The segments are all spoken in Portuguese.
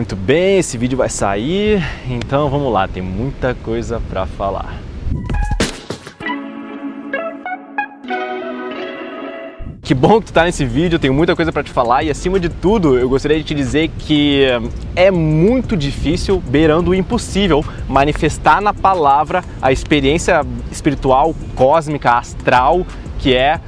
Muito bem, esse vídeo vai sair, então vamos lá, tem muita coisa para falar. Que bom que tu tá nesse vídeo, tenho muita coisa para te falar e acima de tudo, eu gostaria de te dizer que é muito difícil, beirando o impossível, manifestar na palavra a experiência espiritual, cósmica, astral, que é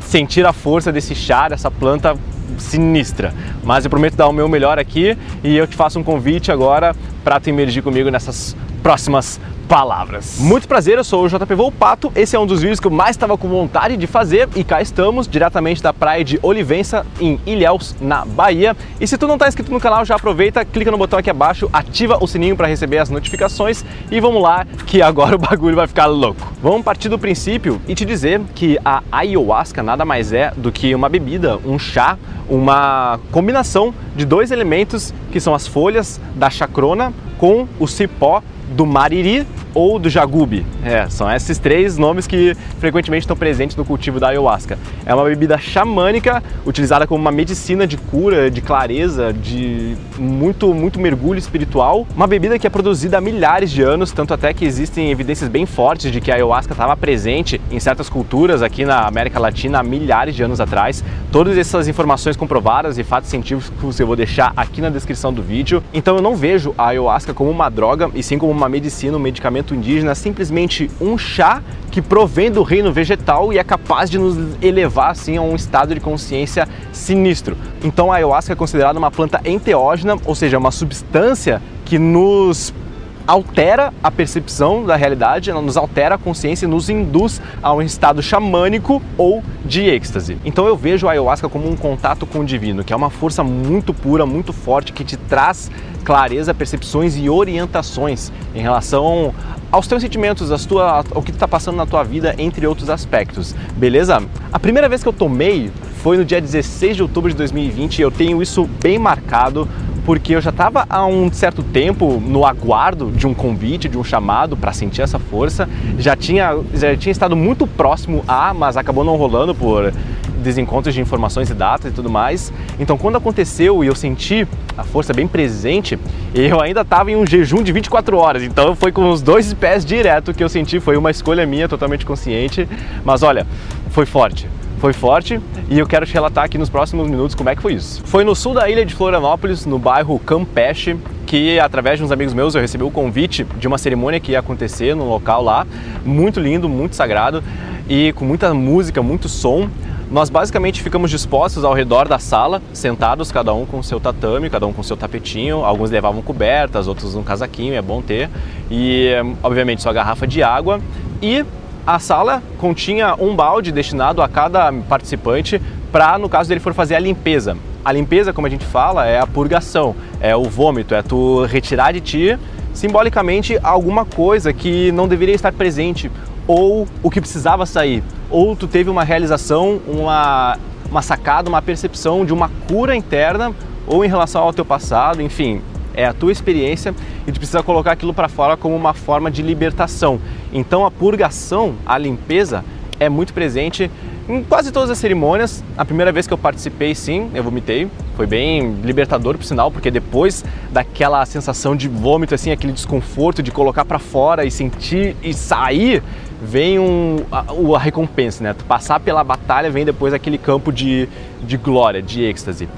sentir a força desse chá, dessa planta sinistra. Mas eu prometo dar o meu melhor aqui e eu te faço um convite agora para tu emergir comigo nessas próximas palavras. Muito prazer, eu sou o JP Volpato, esse é um dos vídeos que eu mais estava com vontade de fazer e cá estamos, diretamente da praia de Olivença, em Ilhéus, na Bahia. E se tu não está inscrito no canal, já aproveita, clica no botão aqui abaixo, ativa o sininho para receber as notificações e vamos lá que agora o bagulho vai ficar louco. Vamos partir do princípio e te dizer que a ayahuasca nada mais é do que uma bebida, um chá, uma combinação de dois elementos que são as folhas da chacrona com o cipó do mariri ou do jagube. É, são esses três nomes que frequentemente estão presentes no cultivo da ayahuasca. É uma bebida xamânica utilizada como uma medicina de cura, de clareza, de muito, muito mergulho espiritual. Uma bebida que é produzida há milhares de anos, tanto até que existem evidências bem fortes de que a ayahuasca estava presente em certas culturas aqui na América Latina há milhares de anos atrás. Todas essas informações comprovadas e fatos científicos eu vou deixar aqui na descrição do vídeo. Então eu não vejo a ayahuasca como uma droga, e sim como uma medicina, um medicamento indígena simplesmente um chá que provém do reino vegetal e é capaz de nos elevar assim a um estado de consciência sinistro. Então a ayahuasca é considerada uma planta enteógena, ou seja, uma substância que nos altera a percepção da realidade, ela nos altera a consciência e nos induz a um estado xamânico ou de êxtase. Então eu vejo a ayahuasca como um contato com o divino, que é uma força muito pura, muito forte, que te traz clareza, percepções e orientações em relação aos teus sentimentos, às tua, ao que está passando na tua vida, entre outros aspectos. Beleza? A primeira vez que eu tomei foi no dia 16 de outubro de 2020 e eu tenho isso bem marcado porque eu já estava há um certo tempo no aguardo de um convite, de um chamado para sentir essa força. Já tinha, já tinha estado muito próximo a, mas acabou não rolando por desencontros de informações e datas e tudo mais. Então, quando aconteceu e eu senti a força bem presente, eu ainda estava em um jejum de 24 horas. Então, foi com os dois pés direto que eu senti. Foi uma escolha minha, totalmente consciente. Mas olha, foi forte foi forte e eu quero te relatar aqui nos próximos minutos como é que foi isso. Foi no sul da ilha de Florianópolis, no bairro Campeche, que através de uns amigos meus eu recebi o convite de uma cerimônia que ia acontecer no local lá, muito lindo, muito sagrado e com muita música, muito som. Nós basicamente ficamos dispostos ao redor da sala, sentados, cada um com seu tatame, cada um com seu tapetinho. Alguns levavam cobertas, outros um casaquinho, é bom ter. E, obviamente, sua garrafa de água. E a sala continha um balde destinado a cada participante para, no caso dele for fazer a limpeza. A limpeza, como a gente fala, é a purgação, é o vômito, é tu retirar de ti simbolicamente alguma coisa que não deveria estar presente ou o que precisava sair, ou tu teve uma realização, uma, uma sacada, uma percepção de uma cura interna ou em relação ao teu passado, enfim, é a tua experiência e tu precisa colocar aquilo para fora como uma forma de libertação. Então a purgação, a limpeza é muito presente em quase todas as cerimônias. A primeira vez que eu participei, sim, eu vomitei. Foi bem libertador, por sinal, porque depois daquela sensação de vômito, assim, aquele desconforto de colocar para fora e sentir e sair, vem um, a, a, recompensa, né? Tu passar pela batalha vem depois aquele campo de, de glória, de êxtase.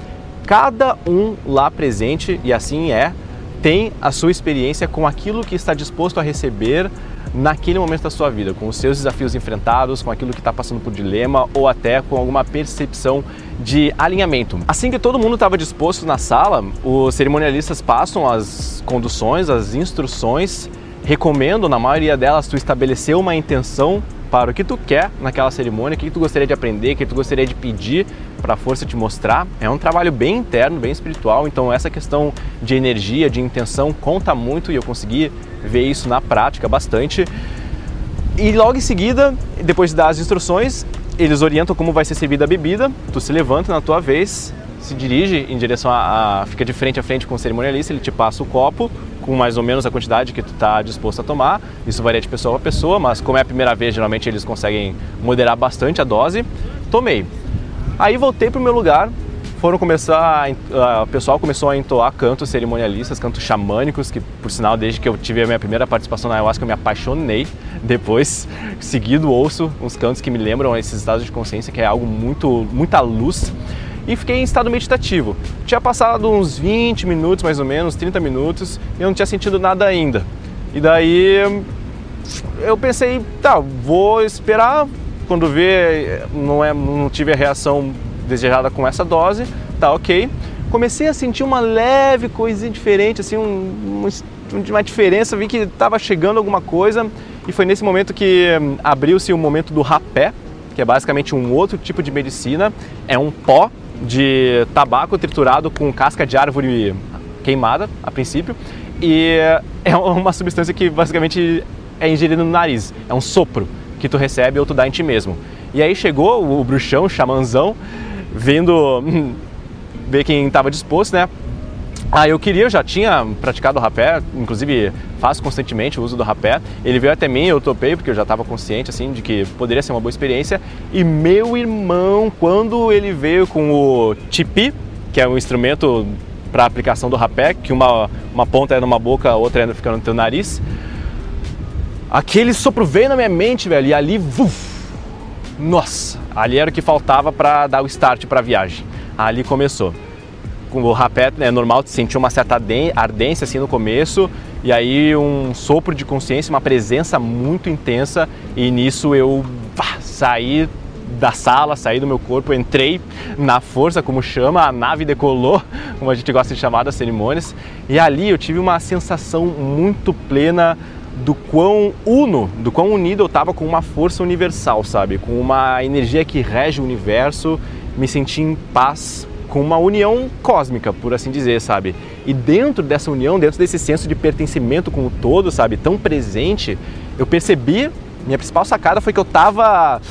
Cada um lá presente, e assim é, tem a sua experiência com aquilo que está disposto a receber naquele momento da sua vida, com os seus desafios enfrentados, com aquilo que está passando por dilema ou até com alguma percepção de alinhamento. Assim que todo mundo estava disposto na sala, os cerimonialistas passam as conduções, as instruções, recomendo na maioria delas tu estabelecer uma intenção para o que tu quer naquela cerimônia, o que tu gostaria de aprender, o que tu gostaria de pedir para a força te mostrar. É um trabalho bem interno, bem espiritual, então essa questão de energia, de intenção conta muito e eu consegui ver isso na prática bastante. E logo em seguida, depois de dar as instruções, eles orientam como vai ser servida a bebida, tu se levanta na tua vez, se dirige em direção a, a, fica de frente a frente com o cerimonialista, ele te passa o copo, com mais ou menos a quantidade que tu está disposto a tomar. Isso varia de pessoa para pessoa, mas como é a primeira vez, geralmente eles conseguem moderar bastante a dose. Tomei. Aí voltei para o meu lugar, foram começar, a, o pessoal começou a entoar cantos cerimonialistas, cantos xamânicos, que por sinal desde que eu tive a minha primeira participação na ayahuasca eu me apaixonei. Depois, seguido ouço uns cantos que me lembram esses estados de consciência, que é algo muito, muita luz. E fiquei em estado meditativo. Tinha passado uns 20 minutos, mais ou menos, 30 minutos, e eu não tinha sentido nada ainda. E daí eu pensei, tá, vou esperar, quando ver não, é, não tive a reação desejada com essa dose, tá ok. Comecei a sentir uma leve coisinha diferente, assim, um, uma diferença, vi que estava chegando alguma coisa e foi nesse momento que hum, abriu-se o momento do rapé, que é basicamente um outro tipo de medicina, é um pó de tabaco triturado com casca de árvore queimada, a princípio, e é uma substância que basicamente é ingerida no nariz, é um sopro que tu recebe ou tu dá em ti mesmo. E aí chegou o bruxão, o xamanzão, vendo hum, ver quem estava disposto, né? Ah, eu queria, eu já tinha praticado o rapé, inclusive faço constantemente o uso do rapé. Ele veio até mim, eu topei porque eu já estava consciente assim de que poderia ser uma boa experiência. E meu irmão, quando ele veio com o tipi, que é um instrumento para aplicação do rapé, que uma, uma ponta é numa boca, a outra é fica no teu nariz. Aquele sopro veio na minha mente, velho, e ali, uf, nossa, ali era o que faltava para dar o start para a viagem. Ali começou. Com o rapé é normal sentir uma certa ardência assim no começo e aí um sopro de consciência, uma presença muito intensa e nisso eu pá, saí da sala, saí do meu corpo, entrei na força, como chama, a nave decolou, como a gente gosta de chamar das cerimônias, e ali eu tive uma sensação muito plena do quão uno, do quão unido eu estava com uma força universal, sabe? Com uma energia que rege o universo, me senti em paz com uma união cósmica, por assim dizer, sabe? E dentro dessa união, dentro desse senso de pertencimento com o todo, sabe, tão presente, eu percebi, minha principal sacada foi que eu estava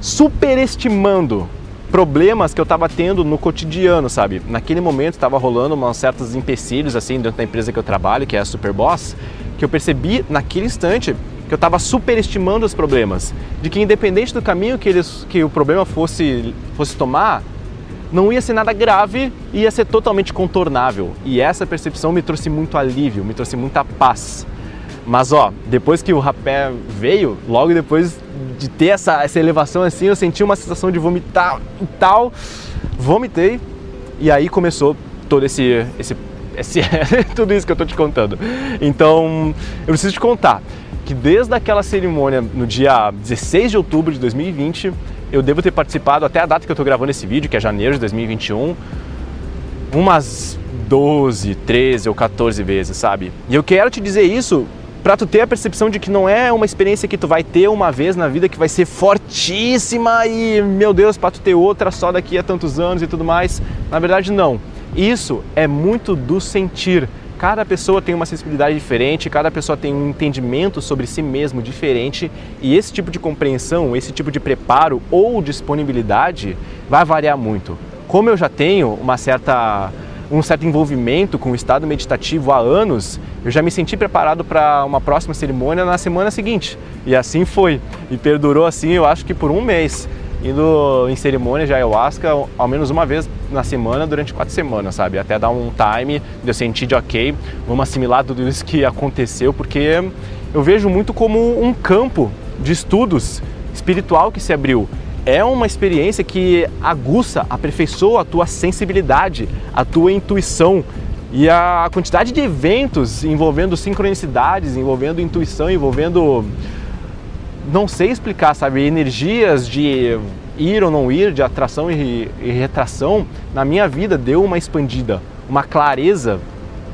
superestimando problemas que eu estava tendo no cotidiano, sabe? Naquele momento estava rolando uns certos empecilhos assim dentro da empresa que eu trabalho, que é a Superboss, que eu percebi naquele instante que eu estava superestimando os problemas, de que independente do caminho que, eles, que o problema fosse, fosse tomar, não ia ser nada grave, ia ser totalmente contornável. E essa percepção me trouxe muito alívio, me trouxe muita paz. Mas ó, depois que o rapé veio, logo depois de ter essa, essa elevação assim, eu senti uma sensação de vomitar e tal, vomitei e aí começou todo esse, esse é tudo isso que eu estou te contando. Então, eu preciso te contar que desde aquela cerimônia no dia 16 de outubro de 2020, eu devo ter participado até a data que eu estou gravando esse vídeo, que é janeiro de 2021, umas 12, 13 ou 14 vezes, sabe? E eu quero te dizer isso para tu ter a percepção de que não é uma experiência que tu vai ter uma vez na vida que vai ser fortíssima e, meu Deus, para tu ter outra só daqui a tantos anos e tudo mais. Na verdade, não. Isso é muito do sentir. Cada pessoa tem uma sensibilidade diferente, cada pessoa tem um entendimento sobre si mesmo diferente e esse tipo de compreensão, esse tipo de preparo ou disponibilidade vai variar muito. Como eu já tenho uma certa um certo envolvimento com o estado meditativo há anos, eu já me senti preparado para uma próxima cerimônia na semana seguinte. E assim foi. E perdurou assim, eu acho que por um mês indo em cerimônia de ayahuasca ao menos uma vez na semana durante quatro semanas, sabe? Até dar um time de eu sentir de ok, vamos assimilar tudo isso que aconteceu, porque eu vejo muito como um campo de estudos espiritual que se abriu. É uma experiência que aguça, aperfeiçoa a tua sensibilidade, a tua intuição, e a quantidade de eventos envolvendo sincronicidades, envolvendo intuição, envolvendo não sei explicar, sabe, energias de ir ou não ir, de atração e, e retração, na minha vida deu uma expandida, uma clareza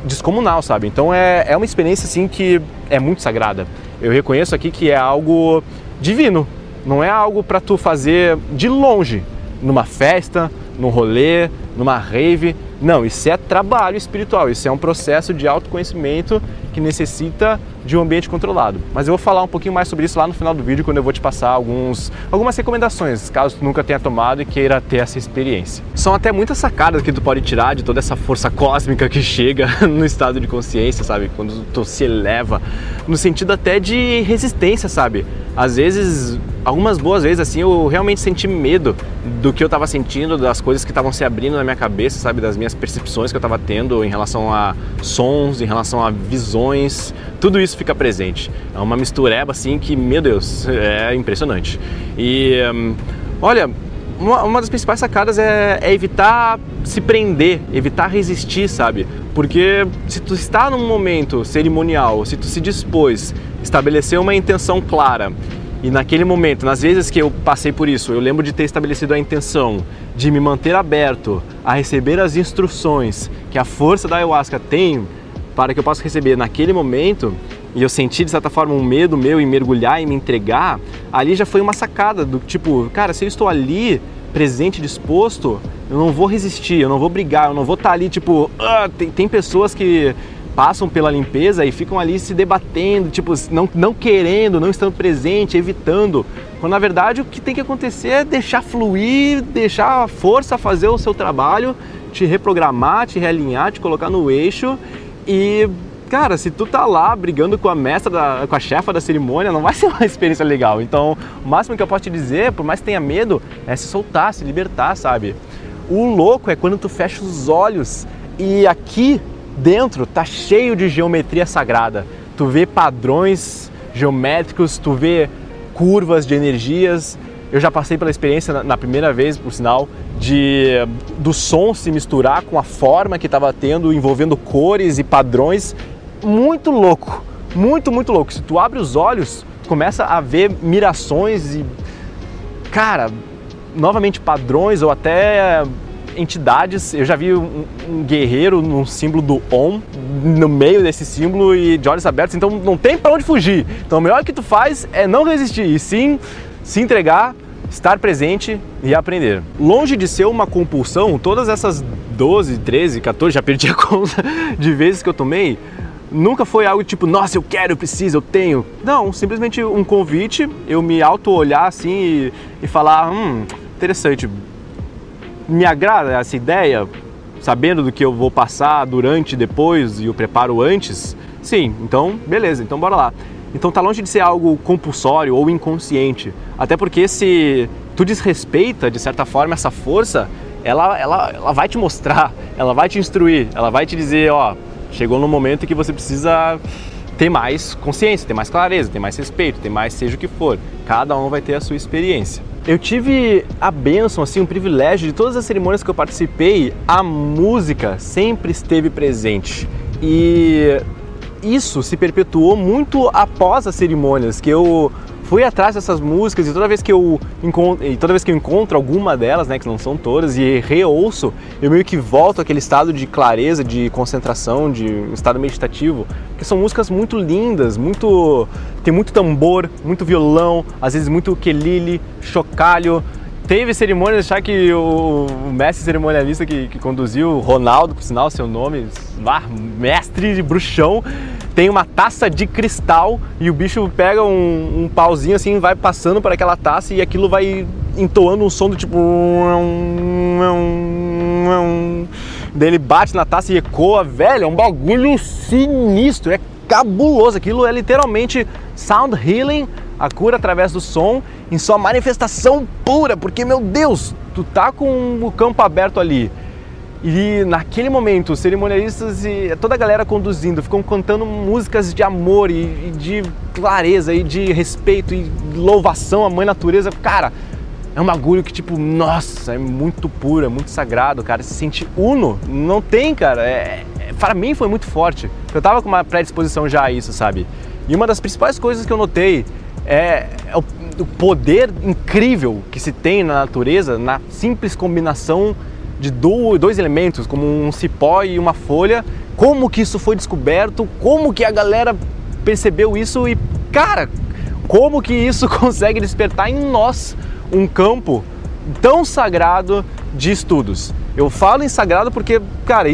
descomunal, sabe? Então é, é uma experiência assim que é muito sagrada. Eu reconheço aqui que é algo divino, não é algo para tu fazer de longe, numa festa, num rolê, numa rave. Não, isso é trabalho espiritual, isso é um processo de autoconhecimento que necessita de um ambiente controlado. Mas eu vou falar um pouquinho mais sobre isso lá no final do vídeo, quando eu vou te passar alguns, algumas recomendações, caso tu nunca tenha tomado e queira ter essa experiência. São até muitas sacadas que tu pode tirar de toda essa força cósmica que chega no estado de consciência, sabe? Quando tu se eleva, no sentido até de resistência, sabe? às vezes, algumas boas vezes assim, eu realmente senti medo do que eu estava sentindo, das coisas que estavam se abrindo na minha cabeça, sabe, das minhas percepções que eu estava tendo em relação a sons, em relação a visões, tudo isso fica presente. É uma mistureba assim que, meu Deus, é impressionante. E hum, olha, uma, uma, das principais sacadas é, é, evitar se prender, evitar resistir, sabe? Porque se tu está num momento cerimonial, se tu se dispôs, estabelecer uma intenção clara, e naquele momento, nas vezes que eu passei por isso, eu lembro de ter estabelecido a intenção de me manter aberto a receber as instruções que a força da ayahuasca tem para que eu possa receber naquele momento, e eu senti de certa forma um medo meu em mergulhar e me entregar, ali já foi uma sacada do tipo, cara, se eu estou ali presente, disposto, eu não vou resistir, eu não vou brigar, eu não vou estar ali tipo, ah, tem, tem pessoas que passam pela limpeza e ficam ali se debatendo, tipo, não, não querendo, não estando presente, evitando. Quando na verdade o que tem que acontecer é deixar fluir, deixar a força fazer o seu trabalho, te reprogramar, te realinhar, te colocar no eixo e cara, se tu tá lá brigando com a mestra, da, com a chefa da cerimônia, não vai ser uma experiência legal. Então, o máximo que eu posso te dizer, por mais que tenha medo, é se soltar, se libertar, sabe? O louco é quando tu fecha os olhos e aqui dentro tá cheio de geometria sagrada. Tu vê padrões geométricos, tu vê curvas de energias. Eu já passei pela experiência na primeira vez, por sinal, de do som se misturar com a forma que estava tendo, envolvendo cores e padrões muito louco, muito, muito louco. Se tu abre os olhos, começa a ver mirações e, cara, novamente padrões ou até entidades. Eu já vi um, um guerreiro num símbolo do Om, no meio desse símbolo e de olhos abertos, então não tem para onde fugir. Então o melhor que tu faz é não resistir e sim se entregar, estar presente e aprender. Longe de ser uma compulsão, todas essas 12, 13, 14, já perdi a conta de vezes que eu tomei, nunca foi algo tipo, nossa, eu quero, eu preciso, eu tenho. Não, simplesmente um convite, eu me auto-olhar assim e, e falar, hum, interessante, me agrada essa ideia, sabendo do que eu vou passar durante, depois e o preparo antes? Sim, então beleza, então bora lá. Então tá longe de ser algo compulsório ou inconsciente. Até porque se tu desrespeita, de certa forma, essa força, ela, ela, ela vai te mostrar, ela vai te instruir, ela vai te dizer, ó, chegou no momento que você precisa ter mais consciência, ter mais clareza, ter mais respeito, ter mais seja o que for. Cada um vai ter a sua experiência. Eu tive a bênção, assim, o privilégio de todas as cerimônias que eu participei, a música sempre esteve presente. E isso se perpetuou muito após as cerimônias, que eu fui atrás dessas músicas e toda vez que eu encontro, toda vez que eu encontro alguma delas, né, que não são todas, e reouço, eu meio que volto àquele estado de clareza, de concentração, de estado meditativo, que são músicas muito lindas, muito tem muito tambor, muito violão, às vezes muito ukulele, chocalho, Teve cerimônias, já que o mestre cerimonialista que, que conduziu, Ronaldo, por sinal, seu nome, ah, mestre de bruxão, tem uma taça de cristal e o bicho pega um, um pauzinho assim, vai passando por aquela taça e aquilo vai entoando um som do tipo. Daí ele bate na taça e ecoa, velho, é um bagulho sinistro, é cabuloso. Aquilo é literalmente sound healing a cura através do som em sua manifestação pura, porque meu Deus, tu tá com o campo aberto ali. E naquele momento, os cerimonialistas e toda a galera conduzindo ficam cantando músicas de amor e, e de clareza e de respeito e louvação à mãe natureza. Cara, é um bagulho que, tipo, nossa, é muito puro, é muito sagrado, cara. Se sente uno, não tem, cara. É, é, para mim foi muito forte. Eu tava com uma predisposição já a isso, sabe? E uma das principais coisas que eu notei é, é o, o poder incrível que se tem na natureza na simples combinação de dois elementos, como um cipó e uma folha. Como que isso foi descoberto? Como que a galera percebeu isso e, cara, como que isso consegue despertar em nós um campo tão sagrado de estudos? Eu falo em sagrado porque, cara,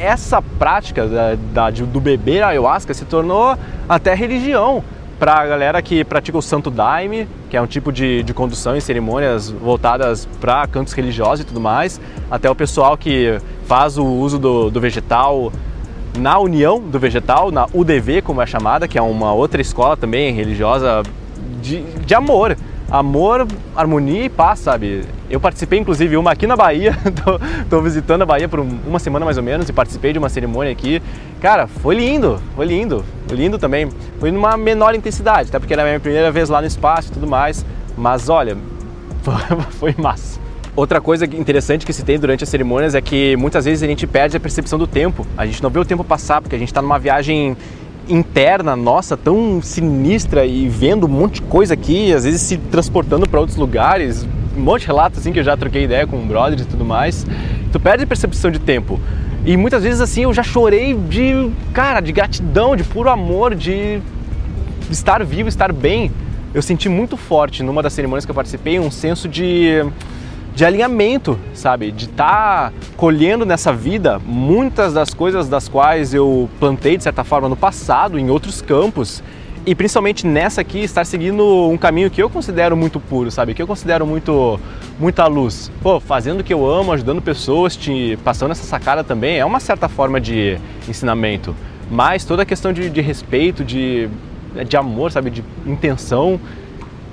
essa prática da, da, do beber ayahuasca se tornou até religião para a galera que pratica o Santo Daime, que é um tipo de, de condução em cerimônias voltadas para cantos religiosos e tudo mais, até o pessoal que faz o uso do, do vegetal na União do Vegetal, na UDV, como é chamada, que é uma outra escola também religiosa de, de amor. Amor, harmonia e paz, sabe? Eu participei, inclusive, uma aqui na Bahia, tô, tô, visitando a Bahia por uma semana mais ou menos e participei de uma cerimônia aqui. Cara, foi lindo, foi lindo, foi lindo também. Foi numa menor intensidade, até porque era a minha primeira vez lá no espaço e tudo mais. Mas olha, foi massa. Outra coisa interessante que se tem durante as cerimônias é que muitas vezes a gente perde a percepção do tempo. A gente não vê o tempo passar porque a gente está numa viagem interna nossa tão sinistra e vendo um monte de coisa aqui, às vezes se transportando para outros lugares, um monte de relatos assim que eu já troquei ideia com brothers e tudo mais. Tu perde a percepção de tempo. E muitas vezes assim eu já chorei de, cara, de gratidão, de puro amor, de estar vivo, estar bem. Eu senti muito forte numa das cerimônias que eu participei um senso de de alinhamento, sabe? De estar tá colhendo nessa vida muitas das coisas das quais eu plantei de certa forma no passado, em outros campos, e principalmente nessa aqui estar seguindo um caminho que eu considero muito puro, sabe? Que eu considero muito muita luz. Pô, fazendo o que eu amo, ajudando pessoas, te passando essa sacada também é uma certa forma de ensinamento. Mas toda a questão de, de respeito, de, de amor, sabe? De intenção,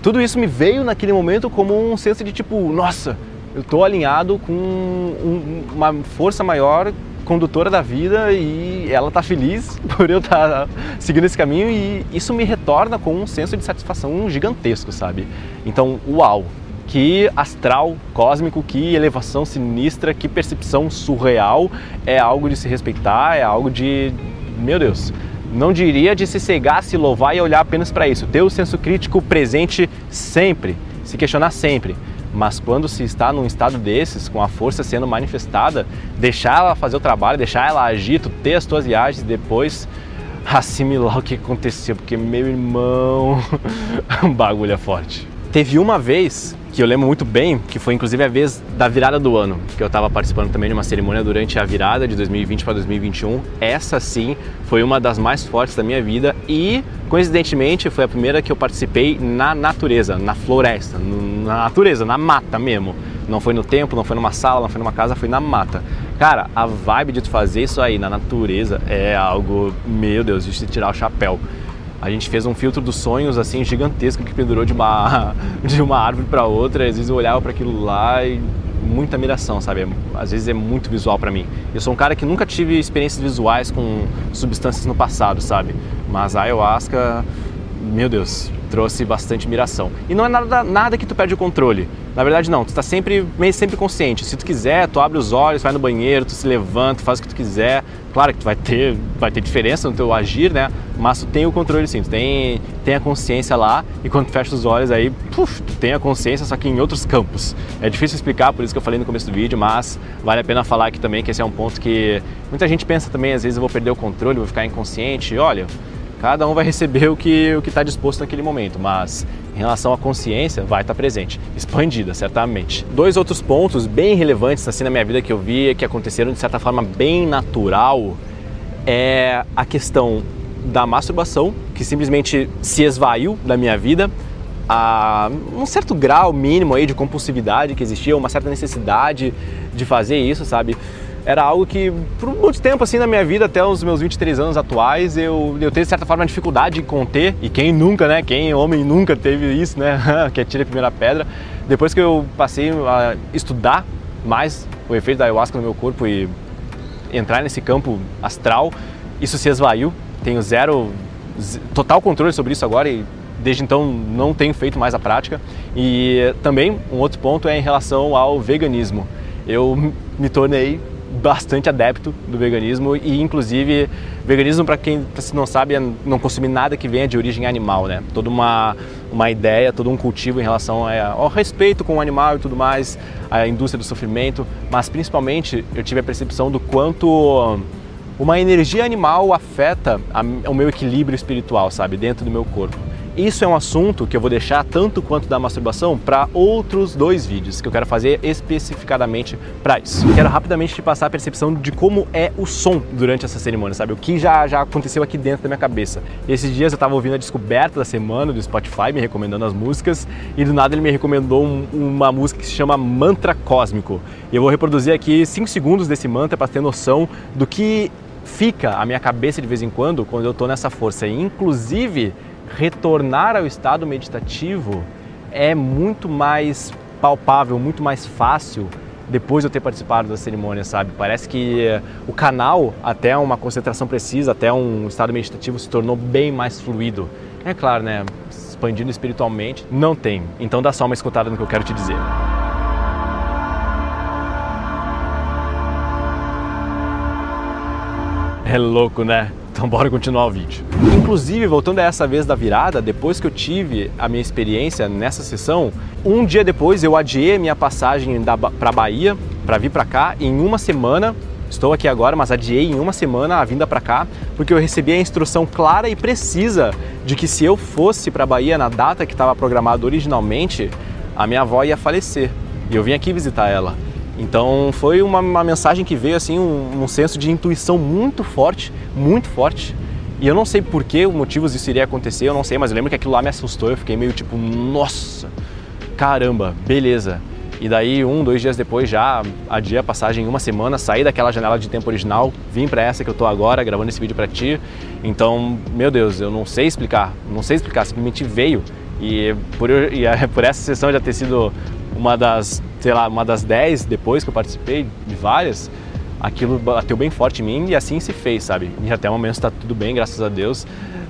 tudo isso me veio naquele momento como um senso de tipo, nossa, eu estou alinhado com um, uma força maior condutora da vida e ela está feliz por eu estar tá seguindo esse caminho e isso me retorna com um senso de satisfação gigantesco, sabe? Então, uau! Que astral cósmico, que elevação sinistra, que percepção surreal, é algo de se respeitar, é algo de. Meu Deus! Não diria de se cegar, se louvar e olhar apenas para isso. Ter o senso crítico presente sempre, se questionar sempre. Mas quando se está num estado desses, com a força sendo manifestada, deixar ela fazer o trabalho, deixar ela agir, tu ter as tuas viagens e depois assimilar o que aconteceu, porque meu irmão, o bagulho é forte. Teve uma vez que eu lembro muito bem, que foi inclusive a vez da virada do ano, que eu estava participando também de uma cerimônia durante a virada de 2020 para 2021. Essa sim foi uma das mais fortes da minha vida e coincidentemente foi a primeira que eu participei na natureza, na floresta, na natureza, na mata mesmo. Não foi no templo, não foi numa sala, não foi numa casa, foi na mata. Cara, a vibe de tu fazer isso aí na natureza é algo, meu Deus, de tirar o chapéu. A gente fez um filtro dos sonhos assim gigantesco que pendurou de uma, de uma árvore para outra. Às vezes eu olhava para aquilo lá e muita admiração, sabe? Às vezes é muito visual para mim. Eu sou um cara que nunca tive experiências visuais com substâncias no passado, sabe? Mas a ayahuasca, meu Deus, trouxe bastante admiração. E não é nada, nada que tu perde o controle. Na verdade não, tu está sempre, meio sempre consciente. Se tu quiser, tu abre os olhos, vai no banheiro, tu se levanta, faz o que tu quiser. Claro que tu vai ter, vai ter diferença no teu agir, né? Mas tu tem o controle sim, tu tem, tem a consciência lá e quando tu fecha os olhos aí, puf, tu tem a consciência, só que em outros campos. É difícil explicar, por isso que eu falei no começo do vídeo, mas vale a pena falar aqui também que esse é um ponto que muita gente pensa também, às vezes eu vou perder o controle, vou ficar inconsciente. Olha, Cada um vai receber o que o está disposto naquele momento, mas em relação à consciência, vai estar tá presente, expandida, certamente. Dois outros pontos bem relevantes assim na minha vida que eu vi, que aconteceram de certa forma bem natural, é a questão da masturbação, que simplesmente se esvaiu da minha vida, a um certo grau mínimo aí de compulsividade que existia, uma certa necessidade de fazer isso, sabe? Era algo que, por muito tempo assim na minha vida, até os meus 23 anos atuais, eu, eu tenho de certa forma dificuldade de conter, e quem nunca, né? Quem homem nunca teve isso, né? que atira a primeira pedra. Depois que eu passei a estudar mais o efeito da ayahuasca no meu corpo e entrar nesse campo astral, isso se esvaiu. Tenho zero, total controle sobre isso agora e desde então não tenho feito mais a prática. E também um outro ponto é em relação ao veganismo. Eu me tornei bastante adepto do veganismo e inclusive veganismo para quem não sabe é não consumir nada que venha de origem animal, né? Toda uma uma ideia, todo um cultivo em relação ao respeito com o animal e tudo mais, a indústria do sofrimento, mas principalmente eu tive a percepção do quanto uma energia animal afeta o meu equilíbrio espiritual, sabe, dentro do meu corpo. Isso é um assunto que eu vou deixar tanto quanto da masturbação para outros dois vídeos que eu quero fazer especificadamente para isso. Quero rapidamente te passar a percepção de como é o som durante essa cerimônia, sabe? O que já, já aconteceu aqui dentro da minha cabeça. Esses dias eu estava ouvindo a descoberta da semana do Spotify, me recomendando as músicas, e do nada ele me recomendou um, uma música que se chama Mantra Cósmico. E eu vou reproduzir aqui 5 segundos desse mantra para ter noção do que fica a minha cabeça de vez em quando quando eu estou nessa força. E, inclusive, retornar ao estado meditativo é muito mais palpável, muito mais fácil depois de eu ter participado da cerimônia, sabe? Parece que o canal até uma concentração precisa, até um estado meditativo se tornou bem mais fluido. É claro, né? Expandindo espiritualmente, não tem. Então dá só uma escutada no que eu quero te dizer. É louco, né? Então bora continuar o vídeo. Inclusive, voltando a essa vez da virada, depois que eu tive a minha experiência nessa sessão, um dia depois eu adiei minha passagem para Bahia, para vir para cá, em uma semana Estou aqui agora, mas adiei em uma semana a vinda para cá, porque eu recebi a instrução clara e precisa de que se eu fosse para Bahia na data que estava programado originalmente, a minha avó ia falecer. E eu vim aqui visitar ela. Então foi uma, uma mensagem que veio assim, um, um, senso de intuição muito forte, muito forte. E eu não sei por que motivos isso iria acontecer, eu não sei, mas eu lembro que aquilo lá me assustou, eu fiquei meio tipo, nossa, caramba, beleza. E daí, um, dois dias depois, já adiei a passagem em uma semana, saí daquela janela de tempo original, vim para essa que eu tô agora, gravando esse vídeo para ti. Então, meu Deus, eu não sei explicar, não sei explicar, simplesmente veio. E por, por essa sessão já ter sido uma das, sei lá, uma das dez depois que eu participei de várias, aquilo bateu bem forte em mim e assim se fez, sabe? E até o momento está tudo bem, graças a Deus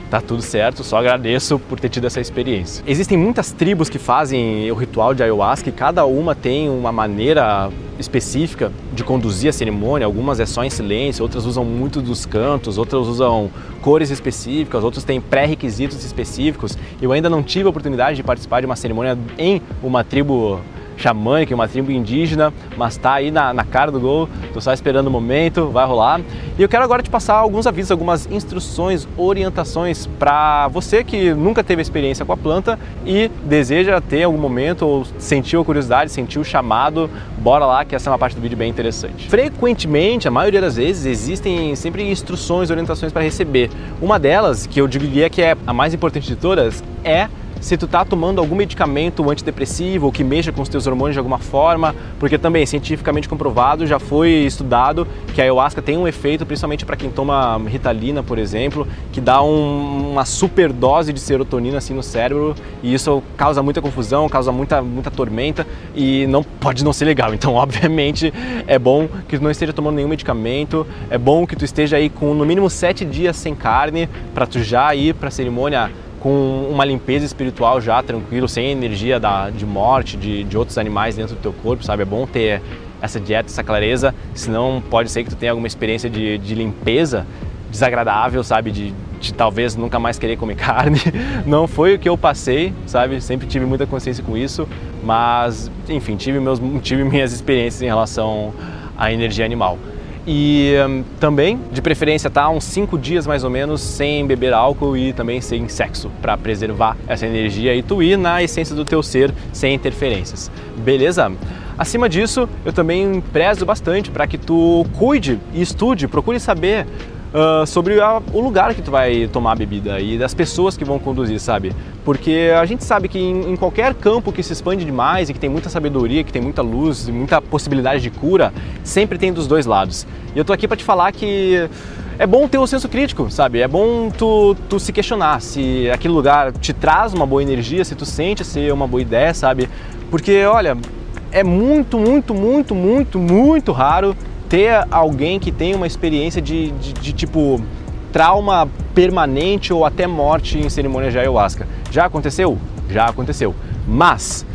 tá tudo certo, só agradeço por ter tido essa experiência. Existem muitas tribos que fazem o ritual de ayahuasca e cada uma tem uma maneira específica de conduzir a cerimônia, algumas é só em silêncio, outras usam muito dos cantos, outras usam cores específicas, outros têm pré-requisitos específicos. Eu ainda não tive a oportunidade de participar de uma cerimônia em uma tribo xamânica, uma tribo indígena, mas tá aí na, na cara do gol, tô só esperando o momento, vai rolar. E eu quero agora te passar alguns avisos, algumas instruções, orientações para você que nunca teve experiência com a planta e deseja ter algum momento ou sentiu a curiosidade, sentiu o chamado, bora lá que essa é uma parte do vídeo bem interessante. Frequentemente, a maioria das vezes, existem sempre instruções, orientações para receber. Uma delas, que eu diria que é a mais importante de todas, é se tu tá tomando algum medicamento antidepressivo ou que mexa com os teus hormônios de alguma forma, porque também cientificamente comprovado, já foi estudado que a ayahuasca tem um efeito, principalmente para quem toma ritalina, por exemplo, que dá um, uma super dose de serotonina assim no cérebro e isso causa muita confusão, causa muita muita tormenta e não pode não ser legal. Então, obviamente, é bom que tu não esteja tomando nenhum medicamento, é bom que tu esteja aí com no mínimo sete dias sem carne para tu já ir para a cerimônia com uma limpeza espiritual já tranquilo, sem energia da, de morte, de, de outros animais dentro do teu corpo, sabe? É bom ter essa dieta, essa clareza, senão pode ser que tu tenha alguma experiência de, de limpeza desagradável, sabe? De, de, talvez nunca mais querer comer carne. Não foi o que eu passei, sabe? Sempre tive muita consciência com isso, mas enfim, tive, meus, tive minhas experiências em relação à energia animal. E um, também, de preferência, tá uns 5 dias mais ou menos sem beber álcool e também sem sexo, para preservar essa energia e tu ir na essência do teu ser sem interferências. Beleza? Acima disso, eu também prezo bastante para que tu cuide e estude, procure saber uh, sobre a, o lugar que tu vai tomar a bebida e das pessoas que vão conduzir, sabe? Porque a gente sabe que em, em, qualquer campo que se expande demais e que tem muita sabedoria, que tem muita luz e muita possibilidade de cura, sempre tem dos dois lados. E eu tô aqui para te falar que é bom ter o um senso crítico, sabe? É bom tu, tu se questionar se aquele lugar te traz uma boa energia, se tu sente ser uma boa ideia, sabe? Porque, olha, é muito, muito, muito, muito, muito raro ter alguém que tem uma experiência de, de, de tipo trauma permanente ou até morte em cerimônia de ayahuasca. Já aconteceu? Já aconteceu. Mas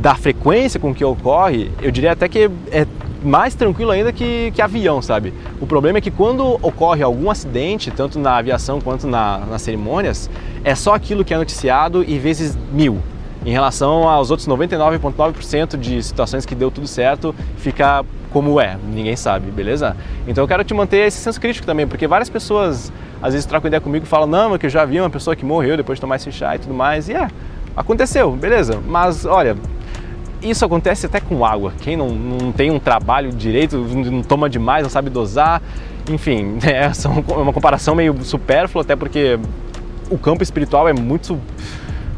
da frequência com que ocorre, eu diria até que é mais tranquilo ainda que, que avião, sabe? O problema é que quando ocorre algum acidente, tanto na aviação quanto na, nas cerimônias, é só aquilo que é noticiado e vezes mil. Em relação aos outros 99,9% de situações que deu tudo certo, fica como é, ninguém sabe, beleza? Então eu quero te manter esse senso crítico também, porque várias pessoas às vezes trocam ideia comigo e falam, não, que eu já vi uma pessoa que morreu depois de tomar esse chá e tudo mais, e é, aconteceu, beleza, mas olha, isso acontece até com água, quem não, não tem um trabalho direito, não toma demais, não sabe dosar, enfim, é, é uma comparação meio supérflua, até porque o campo espiritual é muito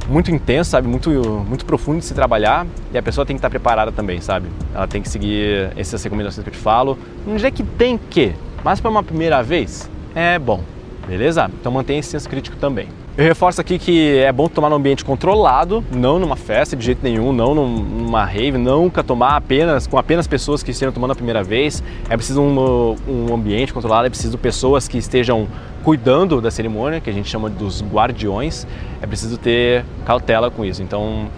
muito intenso, sabe? Muito, muito profundo de se trabalhar e a pessoa tem que estar preparada também, sabe? Ela tem que seguir essas recomendações que eu te falo. Não dizer que tem que, mas para uma primeira vez é bom, beleza? Então mantenha esse senso crítico também. Eu reforço aqui que é bom tomar num ambiente controlado, não numa festa de jeito nenhum, não numa rave, nunca tomar apenas com apenas pessoas que estejam tomando a primeira vez. É preciso um, um ambiente controlado, é preciso pessoas que estejam cuidando da cerimônia, que a gente chama dos guardiões. É preciso ter cautela com isso. Então,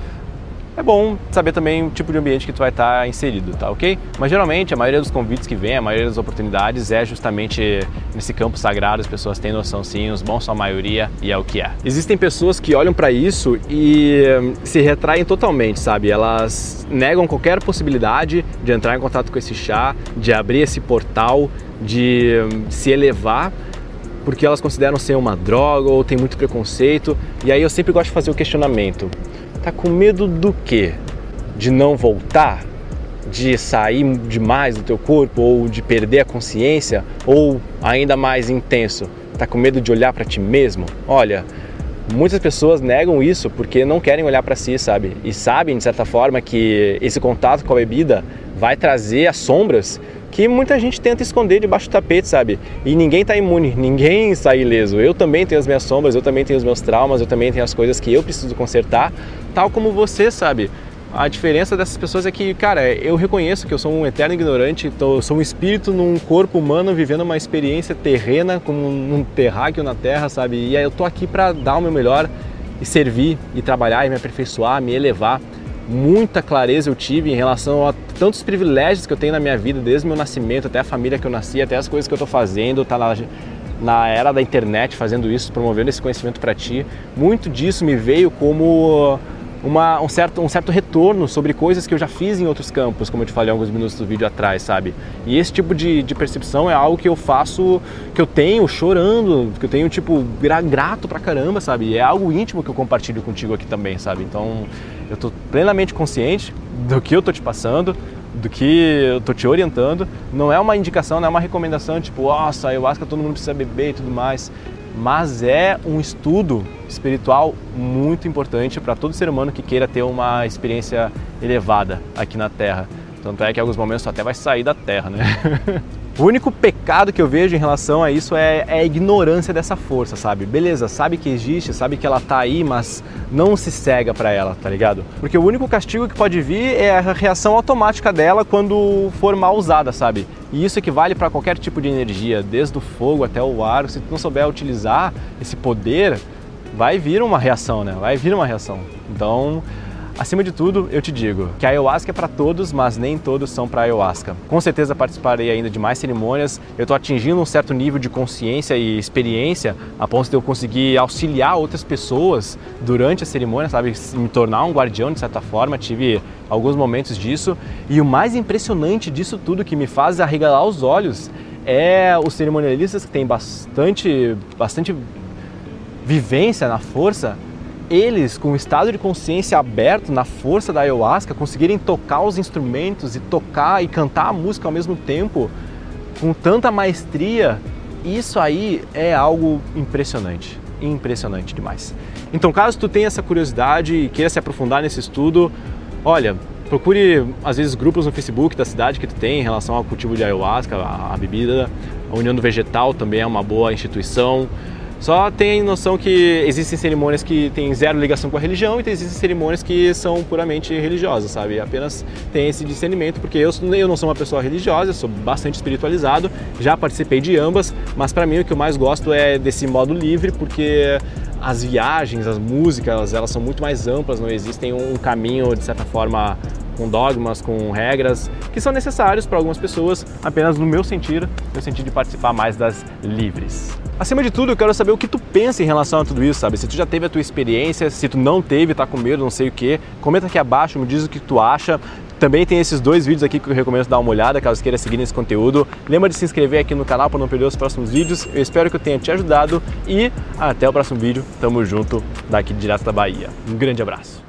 é bom saber também o tipo de ambiente que tu vai estar inserido, tá ok? Mas geralmente a maioria dos convites que vem, a maioria das oportunidades é justamente nesse campo sagrado, as pessoas têm noção sim, os bons são a maioria e é o que é. Existem pessoas que olham para isso e hum, se retraem totalmente, sabe? Elas negam qualquer possibilidade de entrar em contato com esse chá, de abrir esse portal, de hum, se elevar porque elas consideram ser uma droga ou tem muito preconceito. E aí eu sempre gosto de fazer o questionamento. Tá com medo do quê? De não voltar? De sair demais do teu corpo ou de perder a consciência ou ainda mais intenso, tá com medo de olhar para ti mesmo? Olha, muitas pessoas negam isso porque não querem olhar para si, sabe? E sabem de certa forma que esse contato com a bebida vai trazer as sombras que muita gente tenta esconder debaixo do tapete, sabe? E ninguém está imune, ninguém sai ileso. Eu também tenho as minhas sombras, eu também tenho os meus traumas, eu também tenho as coisas que eu preciso consertar, tal como você, sabe? A diferença dessas pessoas é que, cara, eu reconheço que eu sou um eterno ignorante, tô, sou um espírito num corpo humano vivendo uma experiência terrena, como um terráqueo na Terra, sabe? E aí eu tô aqui para dar o meu melhor e servir e trabalhar e me aperfeiçoar, me elevar muita clareza eu tive em relação a tantos privilégios que eu tenho na minha vida, desde meu nascimento até a família que eu nasci, até as coisas que eu estou fazendo, tá na, na era da internet fazendo isso, promovendo esse conhecimento para ti. Muito disso me veio como uma, um, certo, um certo retorno sobre coisas que eu já fiz em outros campos, como eu te falei alguns minutos do vídeo atrás, sabe? E esse tipo de, de percepção é algo que eu faço, que eu tenho chorando, que eu tenho, tipo, grato pra caramba, sabe? E é algo íntimo que eu compartilho contigo aqui também, sabe? Então, eu tô plenamente consciente do que eu tô te passando, do que eu tô te orientando. Não é uma indicação, não é uma recomendação, tipo, nossa, que todo mundo precisa beber e tudo mais mas é um estudo espiritual muito importante para todo ser humano que queira ter uma experiência elevada aqui na Terra. Tanto é que em alguns momentos tu até vai sair da Terra, né? O único pecado que eu vejo em relação a isso é, é, a ignorância dessa força, sabe? Beleza, sabe que existe, sabe que ela tá aí, mas não se cega para ela, tá ligado? Porque o único castigo que pode vir é a reação automática dela quando for mal usada, sabe? E isso equivale para qualquer tipo de energia, desde o fogo até o ar. Se tu não souber utilizar esse poder, vai vir uma reação, né? Vai vir uma reação. Então, Acima de tudo, eu te digo que a ayahuasca é para todos, mas nem todos são para ayahuasca. Com certeza participarei ainda de mais cerimônias. Eu estou atingindo um certo nível de consciência e experiência a ponto de eu conseguir auxiliar outras pessoas durante a cerimônia, sabe, me tornar um guardião de certa forma. Tive alguns momentos disso e o mais impressionante disso tudo que me faz arregalar os olhos é os cerimonialistas que têm bastante, bastante vivência na força eles, com o estado de consciência aberto na força da ayahuasca, conseguirem tocar os instrumentos e tocar e cantar a música ao mesmo tempo com tanta maestria, isso aí é algo impressionante, impressionante demais. Então, caso tu tenha essa curiosidade e queira se aprofundar nesse estudo, olha, procure às vezes grupos no Facebook da cidade que tu tem em relação ao cultivo de ayahuasca, a bebida. A União do Vegetal também é uma boa instituição. Só tem noção que existem cerimônias que têm zero ligação com a religião e existem cerimônias que são puramente religiosas, sabe? Apenas tem esse discernimento, porque eu, eu não sou uma pessoa religiosa, sou bastante espiritualizado, já participei de ambas, mas para mim o que eu mais gosto é desse modo livre, porque as viagens, as músicas, elas são muito mais amplas, não existem um caminho, de certa forma, com dogmas, com regras que são necessários para algumas pessoas, apenas no meu sentido, no sentido de participar mais das livres. Acima de tudo, eu quero saber o que tu pensa em relação a tudo isso, sabe? Se tu já teve a tua experiência, se tu não teve, tá com medo, não sei o que, comenta aqui abaixo, me diz o que tu acha. Também tem esses dois vídeos aqui que eu recomendo dar uma olhada, caso queira seguir nesse conteúdo. Lembra de se inscrever aqui no canal para não perder os próximos vídeos. Eu espero que eu tenha te ajudado e até o próximo vídeo. Tamo junto daqui direto da Bahia. Um grande abraço.